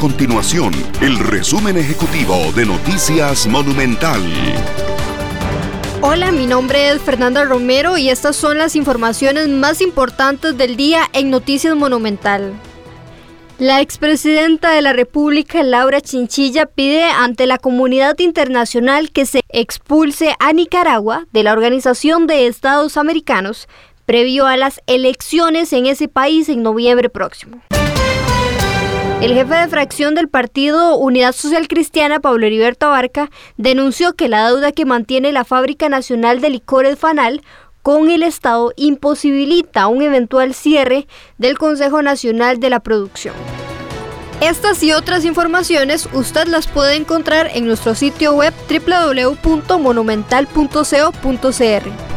continuación el resumen ejecutivo de Noticias Monumental. Hola, mi nombre es Fernanda Romero y estas son las informaciones más importantes del día en Noticias Monumental. La expresidenta de la República, Laura Chinchilla, pide ante la comunidad internacional que se expulse a Nicaragua de la Organización de Estados Americanos previo a las elecciones en ese país en noviembre próximo. El jefe de fracción del partido Unidad Social Cristiana, Pablo Heriberto Abarca, denunció que la deuda que mantiene la Fábrica Nacional de Licores Fanal con el Estado imposibilita un eventual cierre del Consejo Nacional de la Producción. Estas y otras informaciones usted las puede encontrar en nuestro sitio web www.monumental.co.cr.